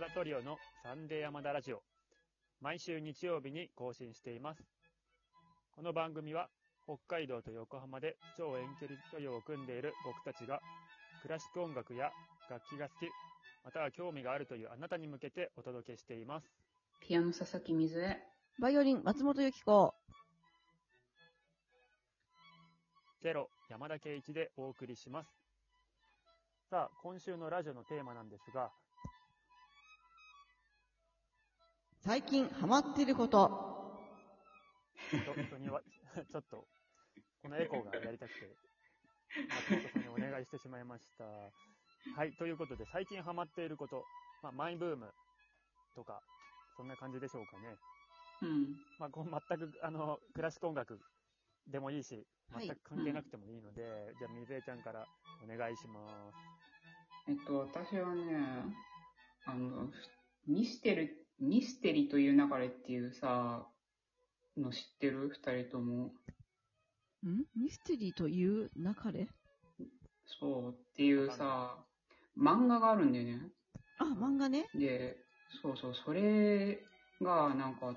山田トリオのサンデー山田ラジオ。毎週日曜日に更新しています。この番組は北海道と横浜で超遠距離トリオを組んでいる僕たちがクラシック音楽や楽器が好き、または興味があるというあなたに向けてお届けしています。ピアノ佐々木水江。バイオリン、松本由紀子。ゼロ山田圭一でお送りします。さあ、今週のラジオのテーマなんですが、最近ハマってること。人人には、ちょっと、このエコーがやりたくて、松本さんにお願いしてしまいました。はい、ということで、最近ハマっていること、まあ、マイブームとか、そんな感じでしょうかね。うん。まあ、こう全く、あの、クラシック音楽でもいいし、はい全く関係なくてもいいので、じゃあ、水江ちゃんからお願いします。えっと、私はね、あの、ミステリ、ミステリという流れっていうさ、の知ってる？二人とも。ん？ミステリーという流れ？そうっていうさ、漫画があるんだよね。あ、漫画ね。で、そうそう、それが、なんか、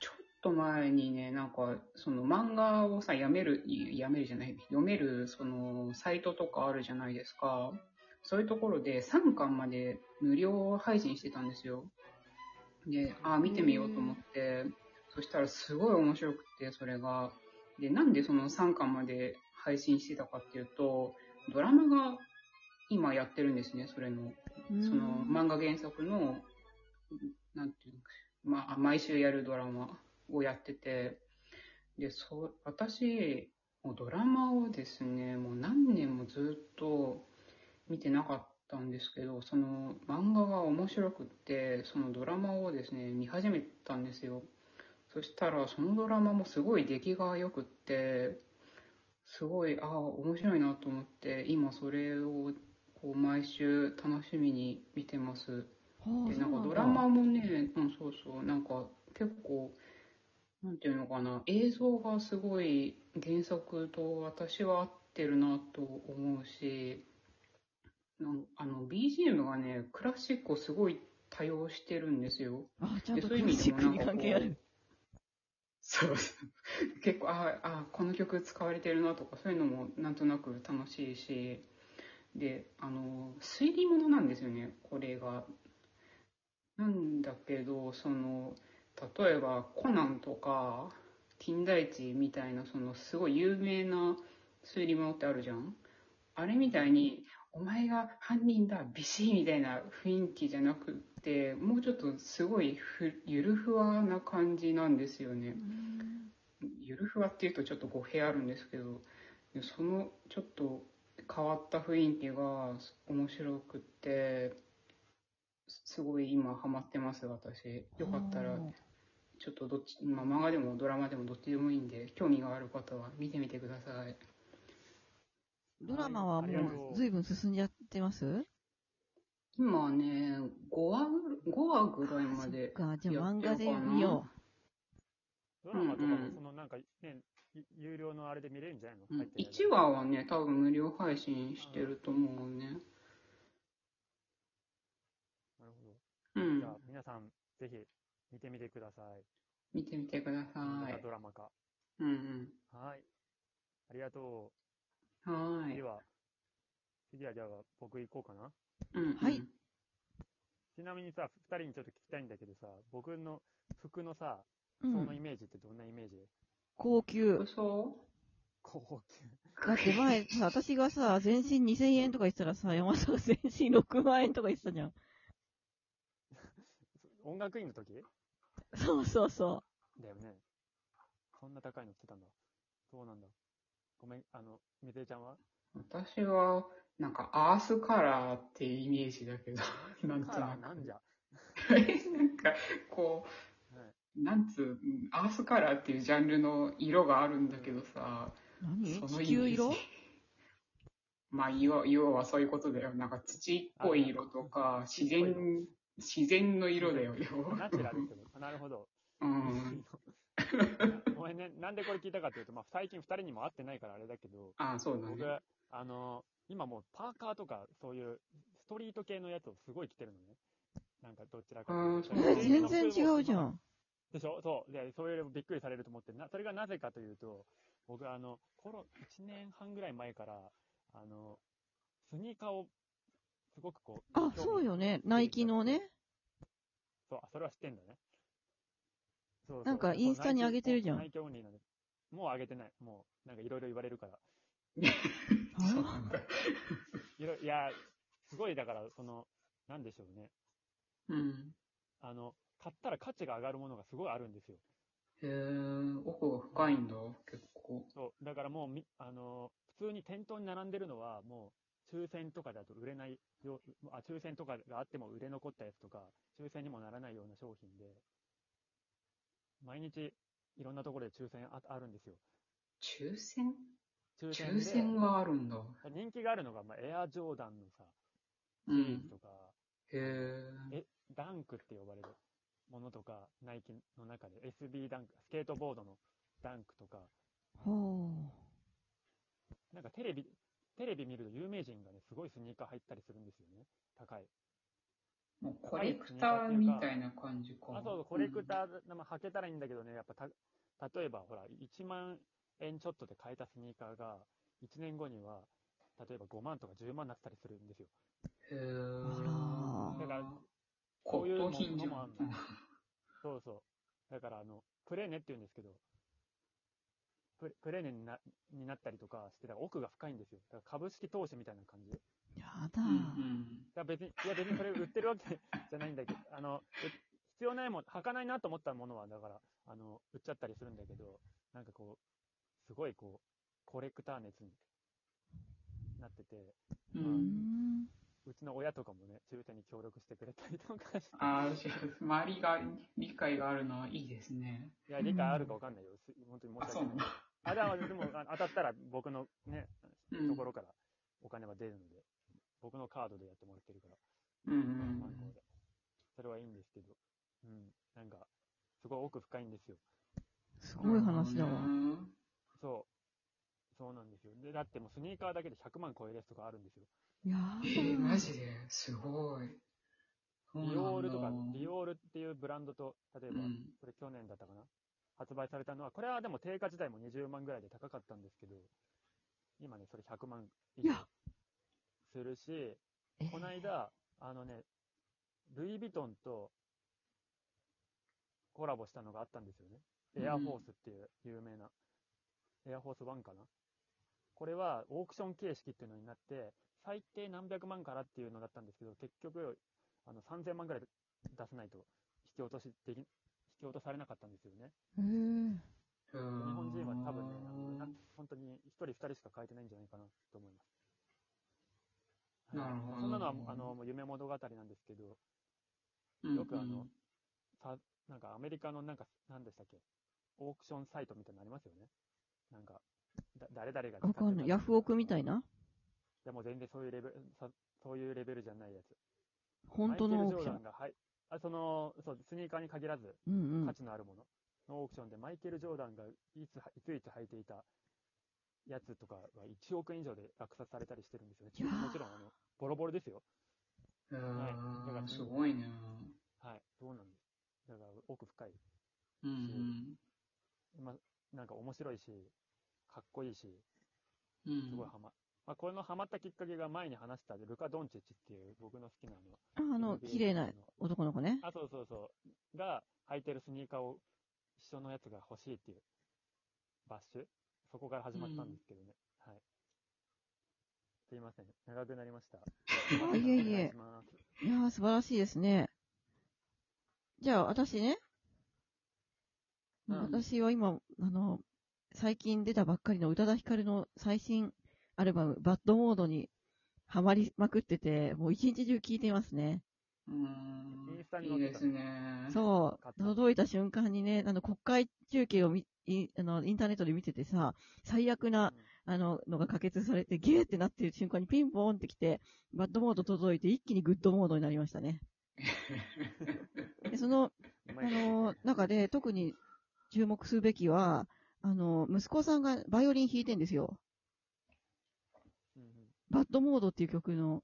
ちょっと前にね、なんか、その漫画をさ、やめる、いやめるじゃない、読める、その、サイトとかあるじゃないですか。そういうところで3巻まで無料配信してたんですよ。で、ああ、見てみようと思って、そしたらすごい面白くて、それが。で、なんでその3巻まで配信してたかっていうと、ドラマが今やってるんですね、それの。その漫画原作の、なんていうの、まあ、毎週やるドラマをやってて、で、そう、私、もうドラマをですね、もう何年もずっと見てなかったんですけど、その漫画が面白くって、そのドラマをですね、見始めたんですよ。そしたら、そのドラマもすごい出来が良くって、すごい、ああ、面白いなと思って、今それをこう毎週楽しみに見てます。はあで、なんかドラマもね、うん、そうそう、なんか結構、なんていうのかな、映像がすごい原作と私は合ってるなと思うし、あの、BGM がね、クラシックをすごい多用してるんですよ。あ、ちゃんとでそういう意クラシックに関係ある。そうそう。結構、ああ、この曲使われてるなとか、そういうのもなんとなく楽しいし、で、あの、推理物なんですよね、これが。なんだけど、その、例えばコナンとか、金田一みたいな、そのすごい有名な推理物ってあるじゃんあれみたいに、お前が犯人だ、ビシーみたいな雰囲気じゃなくて、もうちょっとすごいふゆるふわな感じなんですよね。ゆるふわっていうとちょっと語弊あるんですけど、でそのちょっと変わった雰囲気が面白くって、すごい今ハマってます、私。よかったら、ちょっとどっち、まあ、漫画でもドラマでもどっちでもいいんで、興味がある方は見てみてください。ドラマはもう随分進んじゃってます？今ね、5話ぐ、5話ぐらいまで。そっか、じゃあ漫画で見よドラマとかもそのなんかね、ゆ有料のあれで見れるんじゃないの？うん入ってるやつ1話はね、多分無料配信してると思うね。なるほど。うんじゃ。あ、皆さん、ぜひ見てみてください。見てみてくださいド。ラマか。うんうん。はい。ありがとはい次。は、次はじゃあ僕行こうかな。うんうんはいちなみにさ、二人にちょっと聞きたいんだけどさ、僕の服のさ、う。うん。そのイメージってどんなイメージ？高級。嘘？高級。だ って前さ、私がさ、全身2000円とか言ってたらさ、山下が全身6万円とか言ってたじゃん。音楽院の時？そうそうそだよね。そんな高いの着てたんだ。そうなんだ？ごめん、あの、みずえちゃんは？私は、なんか、アースカラーっていうイメージだけど、なんとなく。ーなんじゃ？なんか、こはい、う、なんつう、うんアースカラーっていうジャンルの色があるんだけどさ、その地球色？まあ、要要はそういうことだよ。なんか土っぽい色とか、自然、自然の色だよ、要ナチュラルってこと？なるほど。うん。ごめんね。なんでこれ聞いたかっていうと、まあ、最近二人にも会ってないからあれだけど、あそうだ僕ね。、あの、今もうパーカーとか、そういうストリート系のやつをすごい着てるのね。なんかどちらか全然違うじゃん。でしょ？そう。で、そういうびっくりされると思って、な、それがなぜかというと、僕はあの、コロ、1年半ぐらい前から、あの、スニーカーを、すごくこう、あ、そうよね。ナイキのね。そう、あそれは知ってんだね。そうそうなんかインスタに上げてるじゃんオンリーなんで。もう上げてない。もう、なんかいろいろ言われるから。そうなんだ。いろいや、すごい、だから、その、なんでしょうね。うん。あの、買ったら価値が上がるものがすごいあるんですよ。へえ、奥が深いんだ、結構。そう。だからもうみ、あの、普通に店頭に並んでるのは、もう、抽選とかだと売れないよ、あ、抽選とかがあっても売れ残ったやつとか、抽選にもならないような商品で、毎日、いろんなところで抽選ああるんですよ。抽選？抽選で抽選があるんだ。人気があるのが、まあ、エアジョーダンのさ、うん。シリーズとか、へえ。え、ダンクって呼ばれるものとか、ナイキの中で SB ダンク、スケートボードのダンクとか、ほなんかテレビ、テレビ見ると有名人がね、すごいスニーカー入ったりするんですよね。高い。もうコレクターみたいな感じか。あ、そうそう、コレクター、まあ、履けたらいいんだけどね、やっぱた、例えばほら、1万円ちょっとで買えたスニーカーが、1年後には、例えば5万とか10万になってたりするんですよ。へえ。あらだから。こういうものもあんのそうそう。だから、あの、プレーネって言うんですけど、プレプレーネになになったりとかして、だから奥が深いんですよ。だから株式投資みたいな感じ。やだうんうん。や別に、いや別にそれ売ってるわけじゃないんだけど、あの、う必要ないもん、履かないなと思ったものは、だから、あの、売っちゃったりするんだけど、なんかこう、すごいこう、コレクター熱になってて、う。うんん。うちの親とかもね、抽選に協力してくれたりとかして、ああ、周りが理解があるのはいいですね。いや、理解あるかわかんないよ。す本当に申あ、し訳ない。あ、でも、でもあ当たったら僕のね、うんところからお金は出るので、僕のカードでやってもらってるから、うんうん。それはいいんですけど、うん、なんか、すごい奥深いんですよ。すごい話だわ。うんそう。そうなんですよ。で、だってもうスニーカーだけで100万超えるやつとかあるんですよ。いやえー、マジで？すごい。ディオールとか、ディオールっていうブランドと、例えば、うんこれ去年だったかな？発売されたのは、これはでも定価自体も20万ぐらいで高かったんですけど、今ね、それ100万以上いやするし、えこの間、あのね、ルイ・ヴィトンとコラボしたのがあったんですよね。エアフォースっていう有名な、エアフォース1かなこれはオークション形式っていうのになって、最低何百万からっていうのだったんですけど、結局、あの3000万ぐらい出せないと引き落としでき、引き落とされなかったんですよね。日本人は多分ね、あのな本当に1人2人しか変えてないんじゃないかなと思います。なるほどそんなのは、あの、夢物語なんですけど、よくあの、さ、なんかアメリカのなんか、なんでしたっけ？オークションサイトみたいなのありますよね。なんか、だ誰々が使ってわかんない。ヤフオクみたいな？いやもう全然そういうレベル、さそういうレベルじゃないやつ。本当のオークションマイケル・ジョーダン。が、はい。あ、その、そう、スニーカーに限らず、うんうん価。値のあるもののオークションで、マイケル・ジョーダンがいつ、いついつ履いていたやつとかは1億円以上で落札されたりしてるんですよね。もちろん、あの、ボロボロですよ。へはいだからーすごいね。はい。そうなんです？だから、奥深い。うんまあ、なんか面白いし、かっこいいし、うん。うんすごいハマ、まあ、これのハマったきっかけが前に話したルカ・ドンチッチっていう僕の好きなあの、ああの、綺麗な男の子ね。あ、そうそうそう、が履いてるスニーカーを一緒のやつが欲しいっていうバッシュそこから始まったんですけどね。はい。すいません。長くなりました。あいえいえいやー、素晴らしいですね。じゃあ、私ね。うん私は今、あの、最近出たばっかりの宇多田ヒカルの最新アルバム、バッドモードにハマりまくってて、もう一日中聴いてますね。うんインスタにいいですね。そう。届いた瞬間にね、あの、国会中継をみいあのインターネットで見ててさ、最悪な、あの、のが可決されて、ゲーってなってる瞬間にピンポーンってきて、バッドモード届いて、一気にグッドモードになりましたね。でその、あの、中で特に注目するべきは、あの、息子さんがバイオリン弾いてんですよ。バッドモードっていう曲の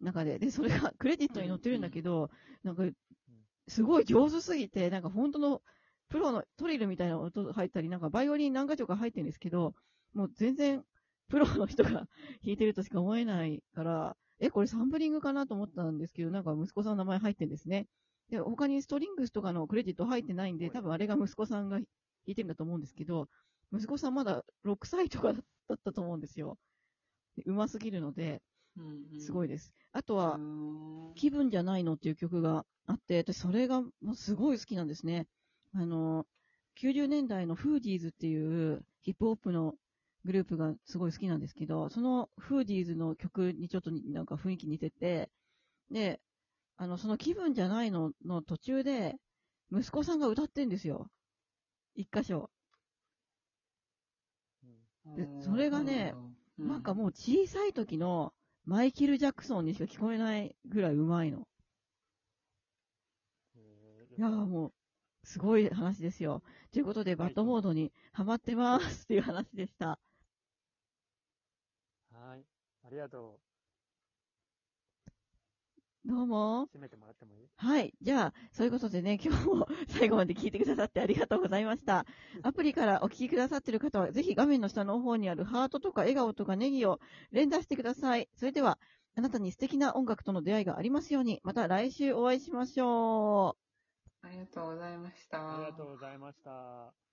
中で。で、それがクレジットに載ってるんだけど、なんか、すごい上手すぎて、なんか本当のプロのトリルみたいな音入ったり、なんかバイオリン何か所か入ってるんですけど、もう全然プロの人が 弾いてるとしか思えないから、え、これサンプリングかなと思ったんですけど、なんか息子さんの名前入ってるんですね。で、他にストリングスとかのクレジット入ってないんで、多分あれが息子さんが弾いてるんだと思うんですけど、息子さんまだ6歳とかだったと思うんですよ。でうますぎるので、すごいいです。あとは、気分じゃないのっていう曲があって、私それがもうすごい好きなんですね。あの、90年代のフーディーズっていうヒップホップのグループがすごい好きなんですけど、そのフーディーズの曲にちょっとになんか雰囲気似てて、で、あの、その気分じゃないのの途中で、息子さんが歌ってんですよ。一箇所。でそれがね、なんかもう小さい時のマイケル・ジャクソンにしか聞こえないぐらいうまいの。いやーもう、すごい話ですよ。ということで、バッドモードにハマってますっていう話でした。はい。ありがとどうもう。。締めてもらってもいい？はい。じゃあ、そういうことでね、今日も最後まで聞いてくださってありがとうございました。アプリからお聞きくださっている方は、ぜひ画面の下の方にあるハートとか笑顔とかネギを連打してください。それでは、あなたに素敵な音楽との出会いがありますように、また来週お会いしましょう。ありがとうございました。ありがとうございました。